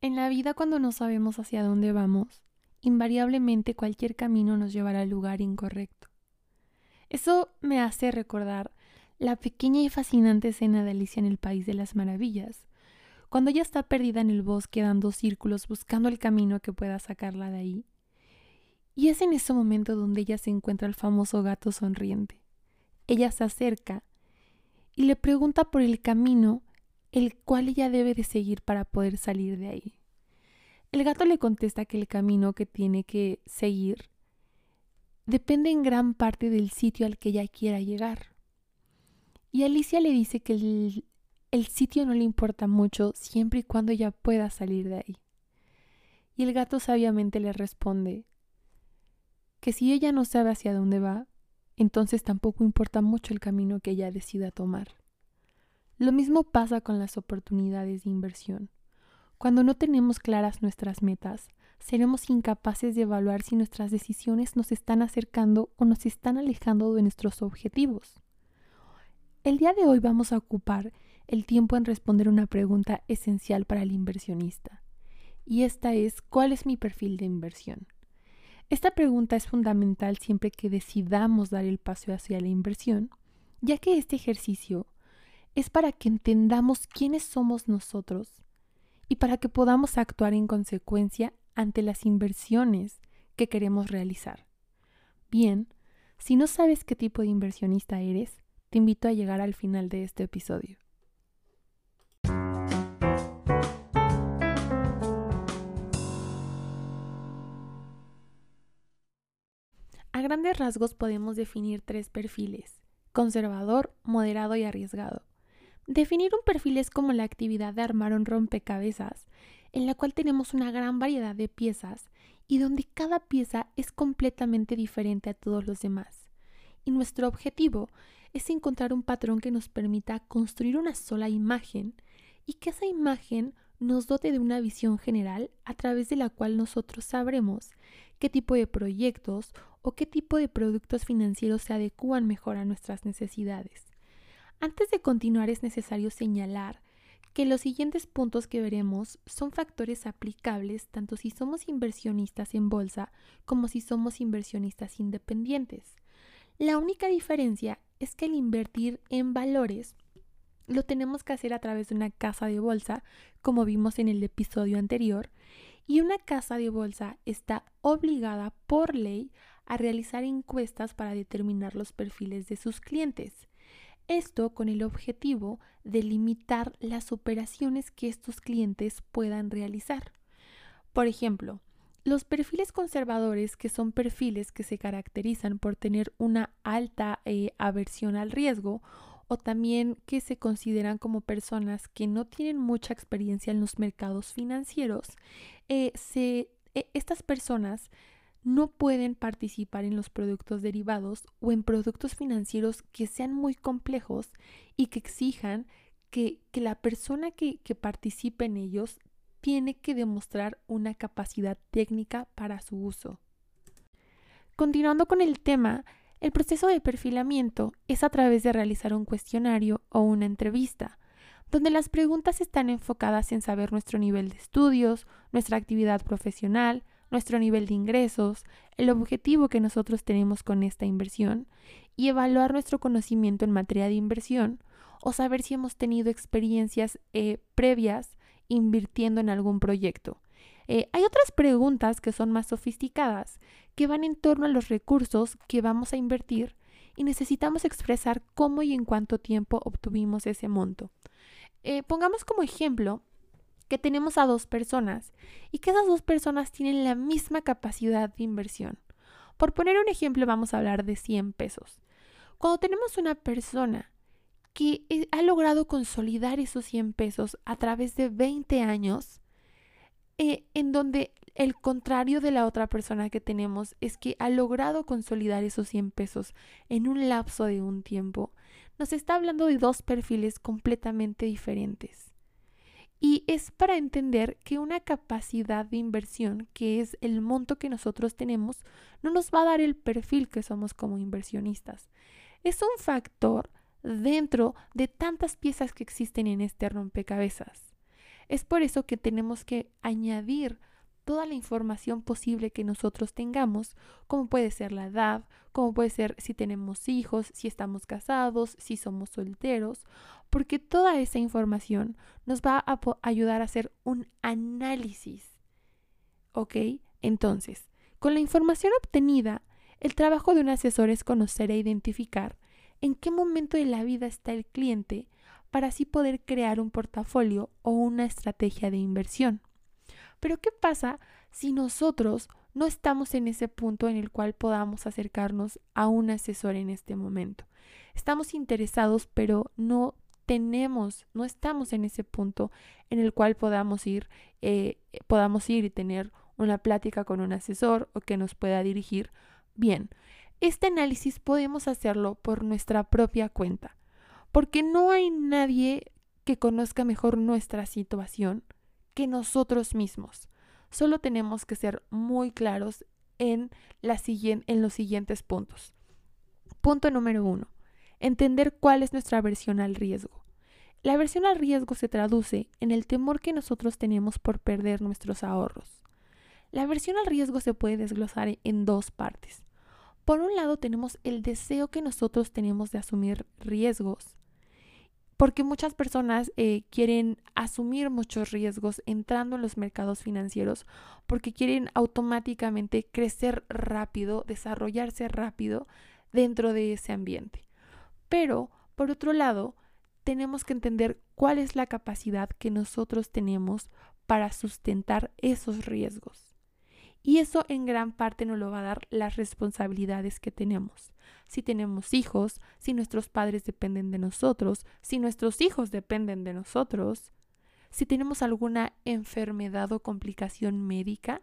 En la vida cuando no sabemos hacia dónde vamos, invariablemente cualquier camino nos llevará al lugar incorrecto. Eso me hace recordar la pequeña y fascinante escena de Alicia en el País de las Maravillas, cuando ella está perdida en el bosque dando círculos buscando el camino que pueda sacarla de ahí. Y es en ese momento donde ella se encuentra el famoso gato sonriente. Ella se acerca y le pregunta por el camino el cual ella debe de seguir para poder salir de ahí. El gato le contesta que el camino que tiene que seguir depende en gran parte del sitio al que ella quiera llegar. Y Alicia le dice que el, el, sitio no le importa mucho siempre y cuando ella pueda salir de ahí. Y el gato sabiamente le responde que si ella no sabe hacia dónde va, entonces tampoco importa mucho el camino que ella decida tomar. Lo mismo pasa con las oportunidades de inversión. Cuando no tenemos claras nuestras metas, seremos incapaces de evaluar si nuestras decisiones nos están acercando o nos están alejando de nuestros objetivos. El día de hoy vamos a ocupar el tiempo en responder una pregunta esencial para el inversionista. Y esta es, ¿cuál es mi perfil de inversión? Esta pregunta es fundamental siempre que decidamos dar el paso hacia la inversión, ya que este ejercicio es para que entendamos quiénes somos nosotros y para que podamos actuar en consecuencia ante las inversiones que queremos realizar. Bien, si no sabes qué tipo de inversionista eres, te invito a llegar al final de este episodio. A grandes rasgos podemos definir tres perfiles, conservador, moderado y arriesgado. Definir un perfil es como la actividad de armar un rompecabezas, en la cual tenemos una gran variedad de piezas y donde cada pieza es completamente diferente a todos los demás. Y nuestro objetivo es encontrar un patrón que nos permita construir una sola imagen y que esa imagen nos dote de una visión general a través de la cual nosotros sabremos qué tipo de proyectos o qué tipo de productos financieros se adecúan mejor a nuestras necesidades. Antes de continuar es necesario señalar que los siguientes puntos que veremos son factores aplicables tanto si somos inversionistas en bolsa como si somos inversionistas independientes. La única diferencia es que el invertir en valores lo tenemos que hacer a través de una casa de bolsa, como vimos en el episodio anterior, y una casa de bolsa está obligada por ley a realizar encuestas para determinar los perfiles de sus clientes. Esto con el objetivo de limitar las operaciones que estos clientes puedan realizar. Por ejemplo, los perfiles conservadores, que son perfiles que se caracterizan por tener una alta eh, aversión al riesgo o también que se consideran como personas que no tienen mucha experiencia en los mercados financieros, eh, eh, estas personas no pueden participar en los productos derivados o en productos financieros que sean muy complejos y que exijan que, la persona que, que participe en ellos tiene que demostrar una capacidad técnica para su uso. Continuando con el tema, el proceso de perfilamiento es a través de realizar un cuestionario o una entrevista, donde las preguntas están enfocadas en saber nuestro nivel de estudios, nuestra actividad profesional, nuestro nivel de ingresos, el objetivo que nosotros tenemos con esta inversión y evaluar nuestro conocimiento en materia de inversión o saber si hemos tenido experiencias eh, previas invirtiendo en algún proyecto. Eh, hay otras preguntas que son más sofisticadas, que van en torno a los recursos que vamos a invertir y necesitamos expresar cómo y en cuánto tiempo obtuvimos ese monto. Eh, pongamos como ejemplo que tenemos a dos personas y que esas dos personas tienen la misma capacidad de inversión. Por poner un ejemplo, vamos a hablar de 100 pesos. Cuando tenemos una persona que ha logrado consolidar esos 100 pesos a través de 20 años, eh, en donde el contrario de la otra persona que tenemos es que ha logrado consolidar esos 100 pesos en un lapso de un tiempo, nos está hablando de dos perfiles completamente diferentes. Y es para entender que una capacidad de inversión, que es el monto que nosotros tenemos, no nos va a dar el perfil que somos como inversionistas. Es un factor dentro de tantas piezas que existen en este rompecabezas. Es por eso que tenemos que añadir toda la información posible que nosotros tengamos, como puede ser la edad, como puede ser si tenemos hijos, si estamos casados, si somos solteros, porque toda esa información nos va a ayudar a hacer un análisis. ¿Ok? Entonces, con la información obtenida, el trabajo de un asesor es conocer e identificar en qué momento de la vida está el cliente para así poder crear un portafolio o una estrategia de inversión. Pero ¿qué pasa si nosotros no estamos en ese punto en el cual podamos acercarnos a un asesor en este momento? Estamos interesados, pero no tenemos, no estamos en ese punto en el cual podamos ir, eh, podamos ir y tener una plática con un asesor o que nos pueda dirigir bien. Este análisis podemos hacerlo por nuestra propia cuenta, porque no hay nadie que conozca mejor nuestra situación que nosotros mismos. Solo tenemos que ser muy claros en, en los siguientes puntos. Punto número uno. Entender cuál es nuestra aversión al riesgo. La aversión al riesgo se traduce en el temor que nosotros tenemos por perder nuestros ahorros. La aversión al riesgo se puede desglosar en dos partes. Por un lado tenemos el deseo que nosotros tenemos de asumir riesgos porque muchas personas eh, quieren asumir muchos riesgos entrando en los mercados financieros porque quieren automáticamente crecer rápido, desarrollarse rápido dentro de ese ambiente. Pero, por otro lado, tenemos que entender cuál es la capacidad que nosotros tenemos para sustentar esos riesgos. Y eso en gran parte nos lo va a dar las responsabilidades que tenemos. Si tenemos hijos, si nuestros padres dependen de nosotros, si nuestros hijos dependen de nosotros, si tenemos alguna enfermedad o complicación médica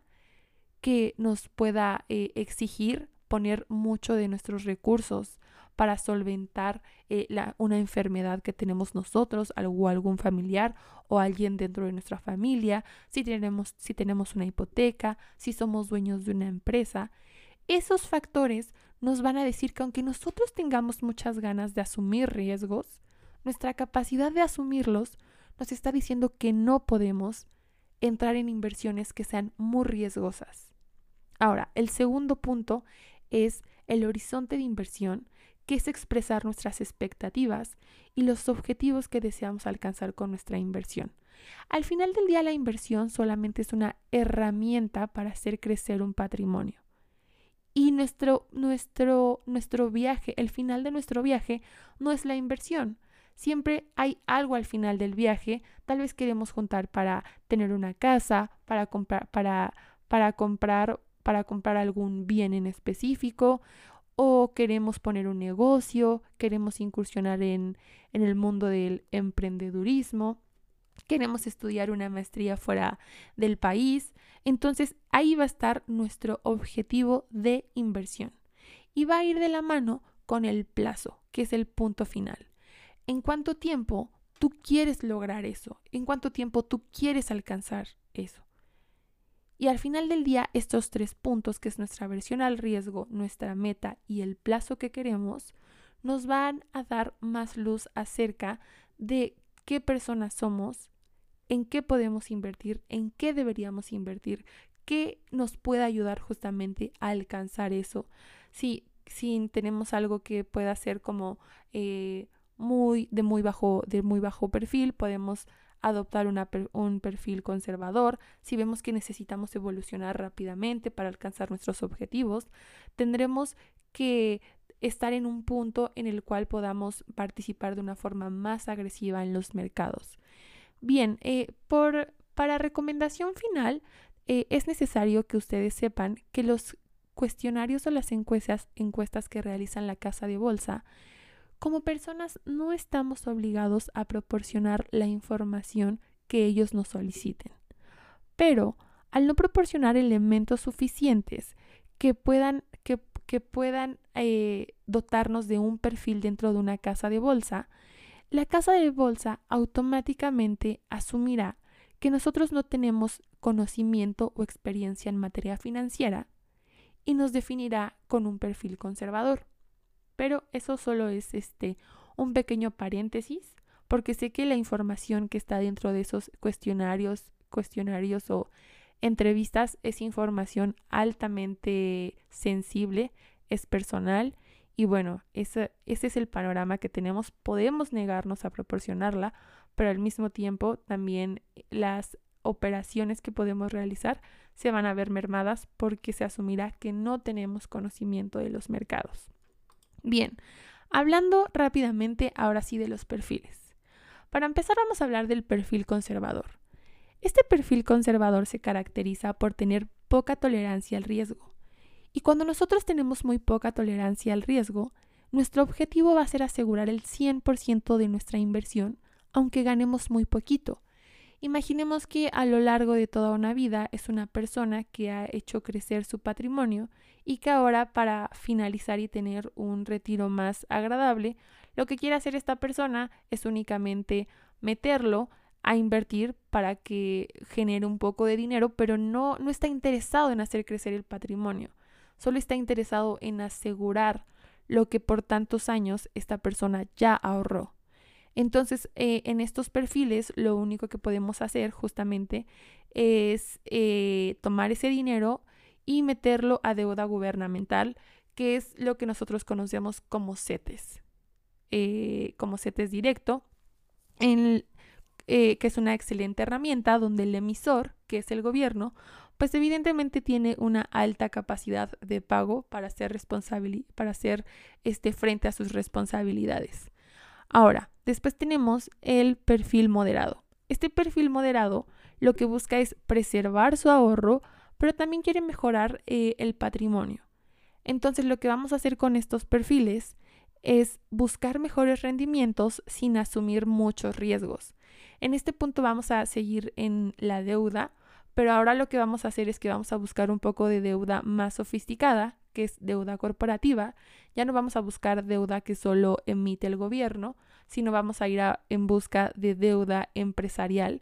que nos pueda eh, exigir poner mucho de nuestros recursos para solventar eh, una enfermedad que tenemos nosotros o algún familiar o alguien dentro de nuestra familia, si tenemos, si tenemos una hipoteca, si somos dueños de una empresa. Esos factores nos van a decir que aunque nosotros tengamos muchas ganas de asumir riesgos, nuestra capacidad de asumirlos nos está diciendo que no podemos entrar en inversiones que sean muy riesgosas. Ahora, el segundo punto es el horizonte de inversión que es expresar nuestras expectativas y los objetivos que deseamos alcanzar con nuestra inversión. Al final del día la inversión solamente es una herramienta para hacer crecer un patrimonio. Y nuestro, nuestro, nuestro viaje, el final de nuestro viaje, no es la inversión. Siempre hay algo al final del viaje. Tal vez queremos juntar para tener una casa, para comprar, para, para comprar, para comprar algún bien en específico, o queremos poner un negocio, queremos incursionar en, en el mundo del emprendedurismo, queremos estudiar una maestría fuera del país. Entonces ahí va a estar nuestro objetivo de inversión y va a ir de la mano con el plazo, que es el punto final. ¿En cuánto tiempo tú quieres lograr eso? ¿En cuánto tiempo tú quieres alcanzar eso? Y al final del día, estos tres puntos, que es nuestra versión al riesgo, nuestra meta y el plazo que queremos, nos van a dar más luz acerca de qué personas somos, en qué podemos invertir, en qué deberíamos invertir, qué nos puede ayudar justamente a alcanzar eso. Si, si tenemos algo que pueda ser como eh, muy, de muy bajo, de muy bajo perfil, podemos adoptar un perfil conservador, si vemos que necesitamos evolucionar rápidamente para alcanzar nuestros objetivos, tendremos que estar en un punto en el cual podamos participar de una forma más agresiva en los mercados. Bien, eh, por, para recomendación final, eh, es necesario que ustedes sepan que los cuestionarios o las encuestas, encuestas que realizan la casa de bolsa como personas no estamos obligados a proporcionar la información que ellos nos soliciten. Pero al no proporcionar elementos suficientes que puedan, que, puedan eh, dotarnos de un perfil dentro de una casa de bolsa, la casa de bolsa automáticamente asumirá que nosotros no tenemos conocimiento o experiencia en materia financiera y nos definirá con un perfil conservador. Pero eso solo es este un pequeño paréntesis porque sé que la información que está dentro de esos cuestionarios, cuestionarios o entrevistas es información altamente sensible, es personal y bueno, ese, ese es el panorama que tenemos. Podemos negarnos a proporcionarla, pero al mismo tiempo también las operaciones que podemos realizar se van a ver mermadas porque se asumirá que no tenemos conocimiento de los mercados. Bien, hablando rápidamente ahora sí de los perfiles. Para empezar vamos a hablar del perfil conservador. Este perfil conservador se caracteriza por tener poca tolerancia al riesgo. Y cuando nosotros tenemos muy poca tolerancia al riesgo, nuestro objetivo va a ser asegurar el 100% de nuestra inversión, aunque ganemos muy poquito, Imaginemos que a lo largo de toda una vida es una persona que ha hecho crecer su patrimonio y que ahora para finalizar y tener un retiro más agradable, lo que quiere hacer esta persona es únicamente meterlo a invertir para que genere un poco de dinero, pero no, no está interesado en hacer crecer el patrimonio, solo está interesado en asegurar lo que por tantos años esta persona ya ahorró. Entonces, eh, en estos perfiles, lo único que podemos hacer justamente es eh, tomar ese dinero y meterlo a deuda gubernamental, que es lo que nosotros conocemos como CETES, eh, como CETES directo, que es una excelente herramienta donde el emisor, que es el gobierno, pues evidentemente tiene una alta capacidad de pago para hacer, para hacer este, frente a sus responsabilidades. Ahora, después tenemos el perfil moderado. Este perfil moderado lo que busca es preservar su ahorro, pero también quiere mejorar eh, el patrimonio. Entonces lo que vamos a hacer con estos perfiles es buscar mejores rendimientos sin asumir muchos riesgos. En este punto vamos a seguir en la deuda, pero ahora lo que vamos a hacer es que vamos a buscar un poco de deuda más sofisticada, que es deuda corporativa. Ya no vamos a buscar deuda que solo emite el gobierno, sino vamos a ir en busca de deuda empresarial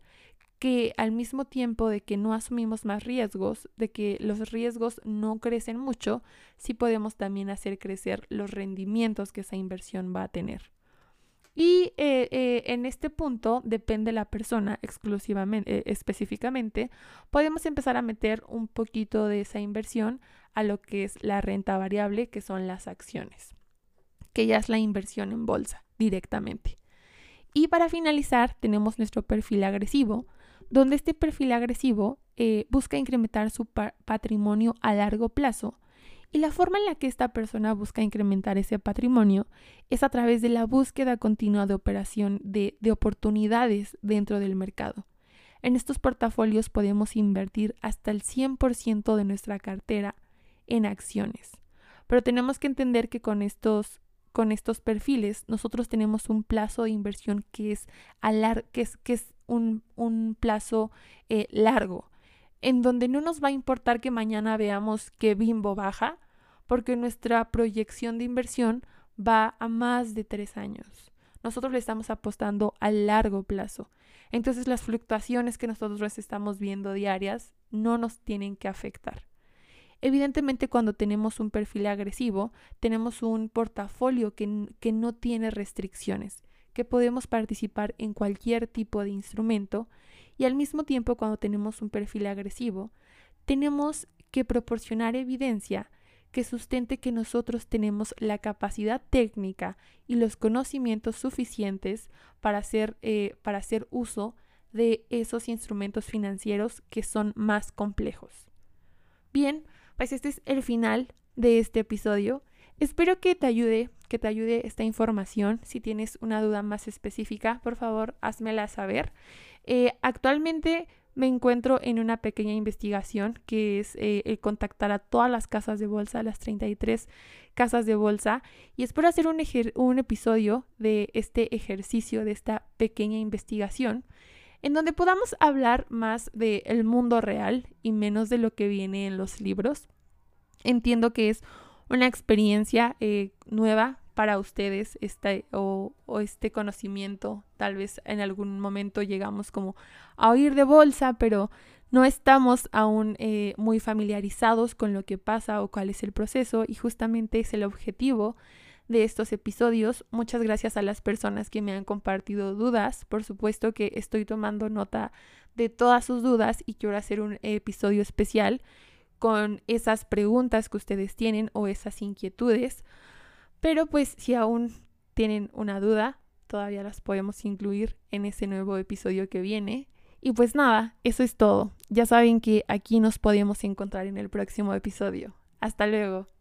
que al mismo tiempo de que no asumimos más riesgos, de que los riesgos no crecen mucho, sí podemos también hacer crecer los rendimientos que esa inversión va a tener. Y eh, eh, en este punto depende la persona exclusivamente, eh, específicamente, podemos empezar a meter un poquito de esa inversión a lo que es la renta variable, que son las acciones, que ya es la inversión en bolsa directamente. Y para finalizar, tenemos nuestro perfil agresivo, donde este perfil agresivo eh, busca incrementar su patrimonio a largo plazo. Y la forma en la que esta persona busca incrementar ese patrimonio es a través de la búsqueda continua de operación de oportunidades dentro del mercado. En estos portafolios podemos invertir hasta el 100% de nuestra cartera en acciones. Pero tenemos que entender que con estos, con estos perfiles nosotros tenemos un plazo de inversión que es, que es, que es un, un plazo eh, largo, en donde no nos va a importar que mañana veamos que Bimbo baja, porque nuestra proyección de inversión va a más de tres años. Nosotros le estamos apostando a largo plazo. Entonces las fluctuaciones que nosotros estamos viendo diarias no nos tienen que afectar. Evidentemente cuando tenemos un perfil agresivo, tenemos un portafolio que, que no tiene restricciones, que podemos participar en cualquier tipo de instrumento y al mismo tiempo cuando tenemos un perfil agresivo, tenemos que proporcionar evidencia que sustente que nosotros tenemos la capacidad técnica y los conocimientos suficientes para hacer, eh, para hacer uso de esos instrumentos financieros que son más complejos. Bien, pues este es el final de este episodio. Espero que te ayude, que te ayude esta información. Si tienes una duda más específica, por favor, házmela saber. Eh, actualmente me encuentro en una pequeña investigación que es eh, el contactar a todas las casas de bolsa, las 33 casas de bolsa, y espero hacer un, un episodio de este ejercicio, de esta pequeña investigación en donde podamos hablar más del mundo real y menos de lo que viene en los libros. Entiendo que es una experiencia eh, nueva para ustedes este, o, este conocimiento. Tal vez en algún momento llegamos como a oír de bolsa, pero no estamos aún eh, muy familiarizados con lo que pasa o cuál es el proceso y justamente es el objetivo de estos episodios. Muchas gracias a las personas que me han compartido dudas. Por supuesto que estoy tomando nota de todas sus dudas y quiero hacer un episodio especial con esas preguntas que ustedes tienen o esas inquietudes. Pero pues si aún tienen una duda, todavía las podemos incluir en ese nuevo episodio que viene. Y pues nada, eso es todo. Ya saben que aquí nos podemos encontrar en el próximo episodio. Hasta luego.